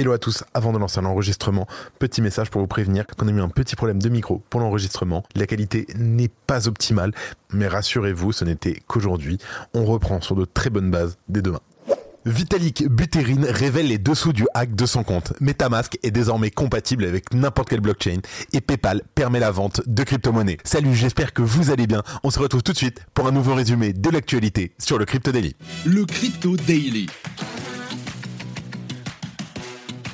Hello à tous, avant de lancer l'enregistrement, petit message pour vous prévenir qu'on a eu un petit problème de micro pour l'enregistrement. La qualité n'est pas optimale, mais rassurez-vous, ce n'était qu'aujourd'hui. On reprend sur de très bonnes bases dès demain. Vitalik Buterin révèle les dessous du hack de son compte. Metamask est désormais compatible avec n'importe quelle blockchain et PayPal permet la vente de crypto-monnaies. Salut, j'espère que vous allez bien. On se retrouve tout de suite pour un nouveau résumé de l'actualité sur le Crypto Daily. Le Crypto Daily.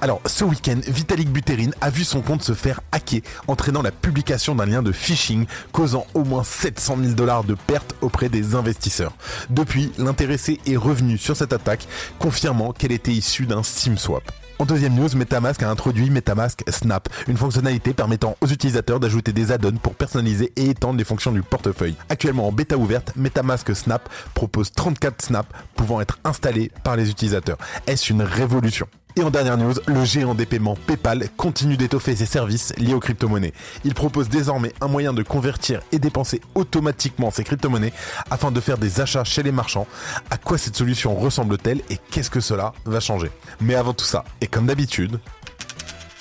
Alors, ce week-end, Vitalik Buterin a vu son compte se faire hacker, entraînant la publication d'un lien de phishing, causant au moins 700 000 dollars de pertes auprès des investisseurs. Depuis, l'intéressé est revenu sur cette attaque, confirmant qu'elle était issue d'un SIM swap. En deuxième news, Metamask a introduit Metamask Snap, une fonctionnalité permettant aux utilisateurs d'ajouter des add-ons pour personnaliser et étendre les fonctions du portefeuille. Actuellement en bêta ouverte, Metamask Snap propose 34 snaps pouvant être installés par les utilisateurs. Est-ce une révolution? Et en dernière news, le géant des paiements PayPal continue d'étoffer ses services liés aux crypto-monnaies. Il propose désormais un moyen de convertir et dépenser automatiquement ses crypto-monnaies afin de faire des achats chez les marchands. À quoi cette solution ressemble-t-elle et qu'est-ce que cela va changer? Mais avant tout ça, et comme d'habitude,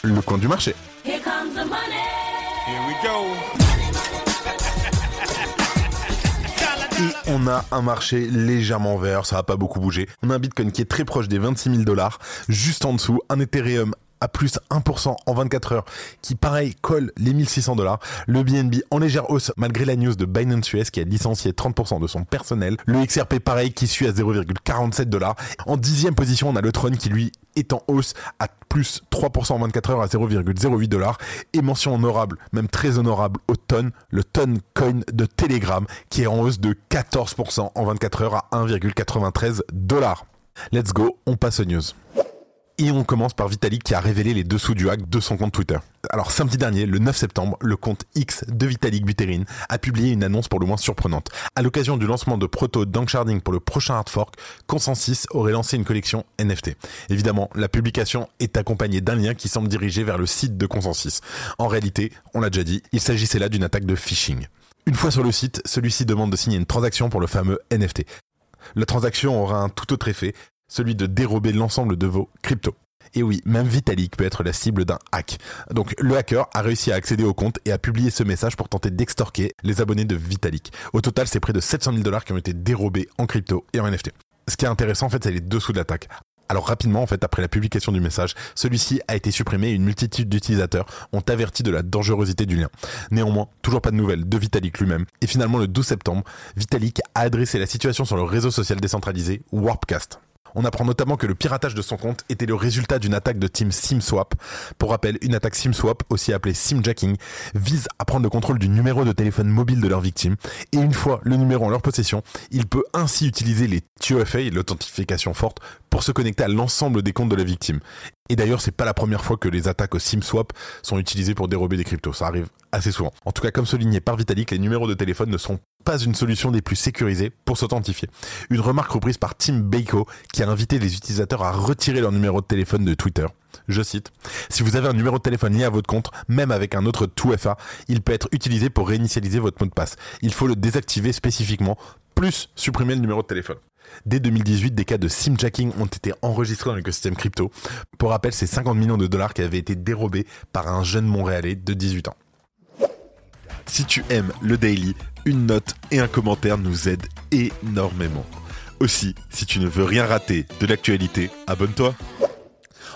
le coin du marché. Here comes the money. Here we go. Et on a un marché légèrement vert, ça va pas beaucoup bouger. On a un Bitcoin qui est très proche des 26 000 dollars. Juste en dessous, un Ethereum à plus 1% en 24 heures, qui pareil colle les 1600 dollars. Le BNB en légère hausse malgré la news de Binance US qui a licencié 30% de son personnel. Le XRP pareil qui suit à 0,47 dollars. En dixième position, on a le Tron qui lui est en hausse à plus 3% en 24 heures à 0,08 dollars. Et mention honorable, même très honorable au ton, le ton coin de Telegram qui est en hausse de 14% en 24 heures à 1,93 dollars. Let's go, on passe aux news. Et on commence par Vitalik qui a révélé les dessous du hack de son compte Twitter. Alors samedi dernier, le 9 septembre, le compte X de Vitalik Buterin a publié une annonce pour le moins surprenante. À l'occasion du lancement de Proto Danksharding pour le prochain hard fork, Consensus aurait lancé une collection NFT. Évidemment, la publication est accompagnée d'un lien qui semble diriger vers le site de Consensus. En réalité, on l'a déjà dit, il s'agissait là d'une attaque de phishing. Une fois sur le site, celui-ci demande de signer une transaction pour le fameux NFT. La transaction aura un tout autre effet, celui de dérober l'ensemble de vos cryptos. Et oui, même Vitalik peut être la cible d'un hack. Donc le hacker a réussi à accéder au compte et a publié ce message pour tenter d'extorquer les abonnés de Vitalik. Au total, c'est près de 700 000 dollars qui ont été dérobés en crypto et en NFT. Ce qui est intéressant, en fait, c'est les dessous de l'attaque. Alors rapidement, en fait, après la publication du message, celui-ci a été supprimé et une multitude d'utilisateurs ont averti de la dangerosité du lien. Néanmoins, toujours pas de nouvelles de Vitalik lui-même. Et finalement, le 12 septembre, Vitalik a adressé la situation sur le réseau social décentralisé Warpcast. On apprend notamment que le piratage de son compte était le résultat d'une attaque de team SimSwap. Pour rappel, une attaque SimSwap, aussi appelée SimJacking, vise à prendre le contrôle du numéro de téléphone mobile de leur victime. Et une fois le numéro en leur possession, il peut ainsi utiliser les TOFA, l'authentification forte, pour se connecter à l'ensemble des comptes de la victime. Et d'ailleurs, c'est pas la première fois que les attaques au SimSwap sont utilisées pour dérober des cryptos. Ça arrive assez souvent. En tout cas, comme souligné par Vitalik, les numéros de téléphone ne sont pas une solution des plus sécurisées pour s'authentifier. Une remarque reprise par Tim Baco qui a invité les utilisateurs à retirer leur numéro de téléphone de Twitter. Je cite, si vous avez un numéro de téléphone lié à votre compte, même avec un autre 2FA, il peut être utilisé pour réinitialiser votre mot de passe. Il faut le désactiver spécifiquement, plus supprimer le numéro de téléphone. Dès 2018, des cas de simjacking ont été enregistrés dans l'écosystème crypto. Pour rappel, c'est 50 millions de dollars qui avaient été dérobés par un jeune Montréalais de 18 ans. Si tu aimes le daily, une note et un commentaire nous aident énormément. Aussi, si tu ne veux rien rater de l'actualité, abonne-toi.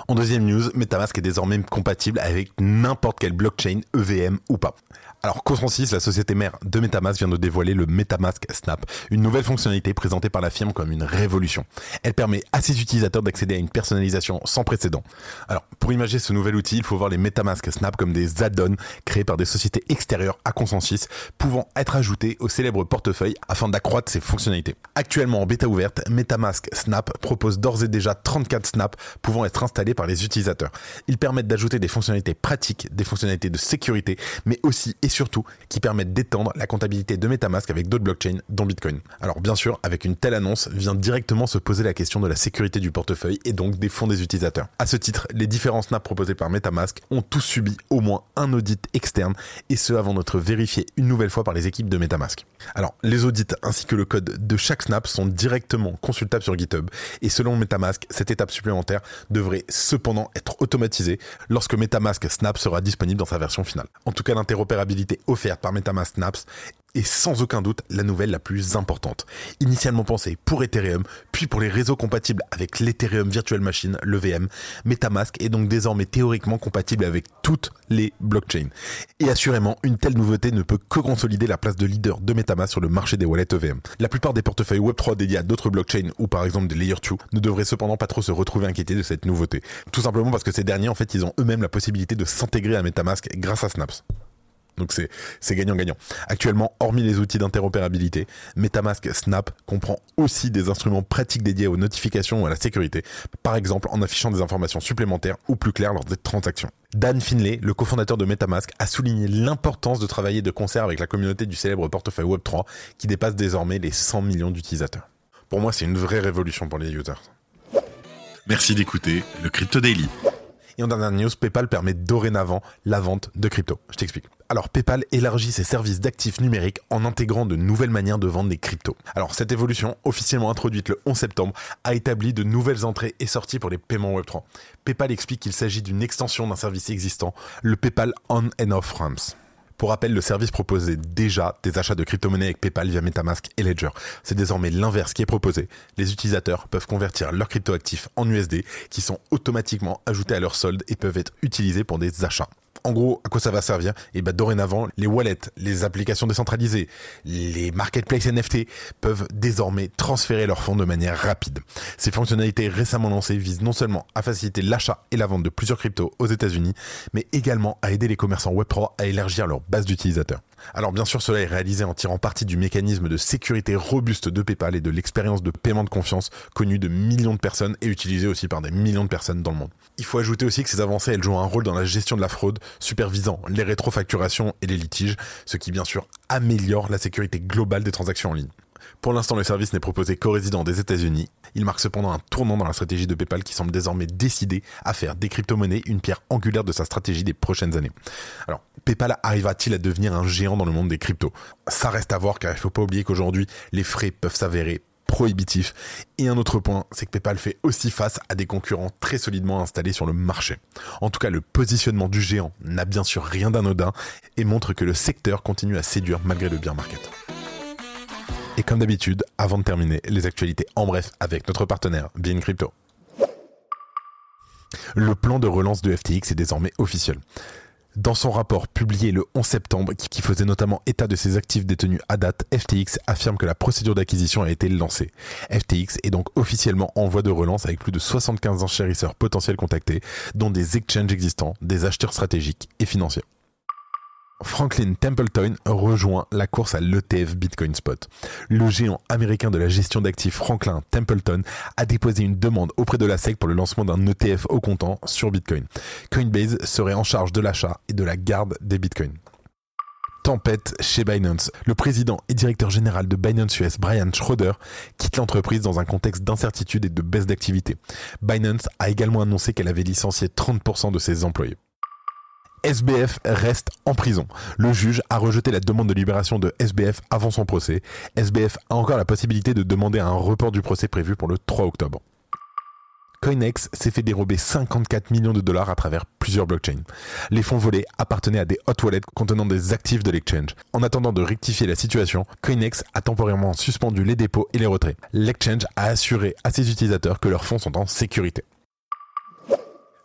En deuxième news, Metamask est désormais compatible avec n'importe quelle blockchain, EVM ou pas. Alors, Consensus, la société mère de Metamask, vient de dévoiler le Metamask Snap, une nouvelle fonctionnalité présentée par la firme comme une révolution. Elle permet à ses utilisateurs d'accéder à une personnalisation sans précédent. Alors, pour imaginer ce nouvel outil, il faut voir les Metamask Snap comme des add-ons créés par des sociétés extérieures à Consensus, pouvant être ajoutés au célèbre portefeuille afin d'accroître ses fonctionnalités. Actuellement en bêta ouverte, Metamask Snap propose d'ores et déjà 34 snaps pouvant être installés par les utilisateurs. Ils permettent d'ajouter des fonctionnalités pratiques, des fonctionnalités de sécurité, mais aussi et surtout qui permettent d'étendre la comptabilité de Metamask avec d'autres blockchains, dont Bitcoin. Alors bien sûr, avec une telle annonce, vient directement se poser la question de la sécurité du portefeuille et donc des fonds des utilisateurs. À ce titre, les différents snaps proposés par Metamask ont tous subi au moins un audit externe et ce avant d'être vérifiés une nouvelle fois par les équipes de Metamask. Alors, les audits ainsi que le code de chaque snap sont directement consultables sur GitHub et selon Metamask, cette étape supplémentaire devrait cependant être automatisée lorsque Metamask Snap sera disponible dans sa version finale. En tout cas, l'interopérabilité offerte par Metamask Snaps est sans aucun doute la nouvelle la plus importante. Initialement pensée pour Ethereum, puis pour les réseaux compatibles avec l'Ethereum Virtual Machine, le VM, Metamask est donc désormais théoriquement compatible avec toutes les blockchains. Et assurément, une telle nouveauté ne peut que consolider la place de leader de Metamask sur le marché des wallets EVM. La plupart des portefeuilles Web3 dédiés à d'autres blockchains ou par exemple des Layer 2 ne devraient cependant pas trop se retrouver inquiétés de cette nouveauté. Tout simplement parce que ces derniers, en fait, ils ont eux-mêmes la possibilité de s'intégrer à Metamask grâce à Snaps. Donc c'est gagnant-gagnant. Actuellement, hormis les outils d'interopérabilité, Metamask Snap comprend aussi des instruments pratiques dédiés aux notifications ou à la sécurité, par exemple en affichant des informations supplémentaires ou plus claires lors des transactions. Dan Finlay, le cofondateur de Metamask, a souligné l'importance de travailler de concert avec la communauté du célèbre portefeuille Web3 qui dépasse désormais les 100 millions d'utilisateurs. Pour moi, c'est une vraie révolution pour les users. Merci d'écouter le Crypto Daily. Et en dernière news, PayPal permet dorénavant la vente de crypto. Je t'explique. Alors PayPal élargit ses services d'actifs numériques en intégrant de nouvelles manières de vendre des cryptos. Alors cette évolution, officiellement introduite le 11 septembre, a établi de nouvelles entrées et sorties pour les paiements Web3. PayPal explique qu'il s'agit d'une extension d'un service existant, le PayPal On and Off Ramps. Pour rappel, le service proposait déjà des achats de crypto-monnaies avec PayPal via Metamask et Ledger. C'est désormais l'inverse qui est proposé. Les utilisateurs peuvent convertir leurs crypto-actifs en USD qui sont automatiquement ajoutés à leur solde et peuvent être utilisés pour des achats. En gros, à quoi ça va servir? Et eh ben dorénavant, les wallets, les applications décentralisées, les marketplaces NFT peuvent désormais transférer leurs fonds de manière rapide. Ces fonctionnalités récemment lancées visent non seulement à faciliter l'achat et la vente de plusieurs cryptos aux États-Unis, mais également à aider les commerçants Web3 à élargir leur base d'utilisateurs. Alors bien sûr, cela est réalisé en tirant parti du mécanisme de sécurité robuste de PayPal et de l'expérience de paiement de confiance connue de millions de personnes et utilisée aussi par des millions de personnes dans le monde. Il faut ajouter aussi que ces avancées, jouent un rôle dans la gestion de la fraude, supervisant les rétrofacturations et les litiges, ce qui bien sûr améliore la sécurité globale des transactions en ligne. Pour l'instant, le service n'est proposé qu'aux résidents des États-Unis. Il marque cependant un tournant dans la stratégie de PayPal qui semble désormais décidé à faire des crypto-monnaies une pierre angulaire de sa stratégie des prochaines années. Alors, PayPal arrivera-t-il à devenir un géant dans le monde des cryptos? Ça reste à voir car il ne faut pas oublier qu'aujourd'hui, les frais peuvent s'avérer prohibitifs. Et un autre point, c'est que PayPal fait aussi face à des concurrents très solidement installés sur le marché. En tout cas, le positionnement du géant n'a bien sûr rien d'anodin et montre que le secteur continue à séduire malgré le bien market. Et comme d'habitude, avant de terminer, les actualités en bref avec notre partenaire, Bien Crypto. Le plan de relance de FTX est désormais officiel. Dans son rapport publié le 11 septembre, qui faisait notamment état de ses actifs détenus à date, FTX affirme que la procédure d'acquisition a été lancée. FTX est donc officiellement en voie de relance avec plus de 75 enchérisseurs potentiels contactés, dont des exchanges existants, des acheteurs stratégiques et financiers. Franklin Templeton rejoint la course à l'ETF Bitcoin Spot. Le géant américain de la gestion d'actifs Franklin Templeton a déposé une demande auprès de la SEC pour le lancement d'un ETF au comptant sur Bitcoin. Coinbase serait en charge de l'achat et de la garde des Bitcoins. Tempête chez Binance. Le président et directeur général de Binance US, Brian Schroeder, quitte l'entreprise dans un contexte d'incertitude et de baisse d'activité. Binance a également annoncé qu'elle avait licencié 30% de ses employés. SBF reste en prison. Le juge a rejeté la demande de libération de SBF avant son procès. SBF a encore la possibilité de demander un report du procès prévu pour le 3 octobre. Coinex s'est fait dérober 54 millions de dollars à travers plusieurs blockchains. Les fonds volés appartenaient à des hot wallets contenant des actifs de l'exchange. En attendant de rectifier la situation, Coinex a temporairement suspendu les dépôts et les retraits. L'exchange a assuré à ses utilisateurs que leurs fonds sont en sécurité.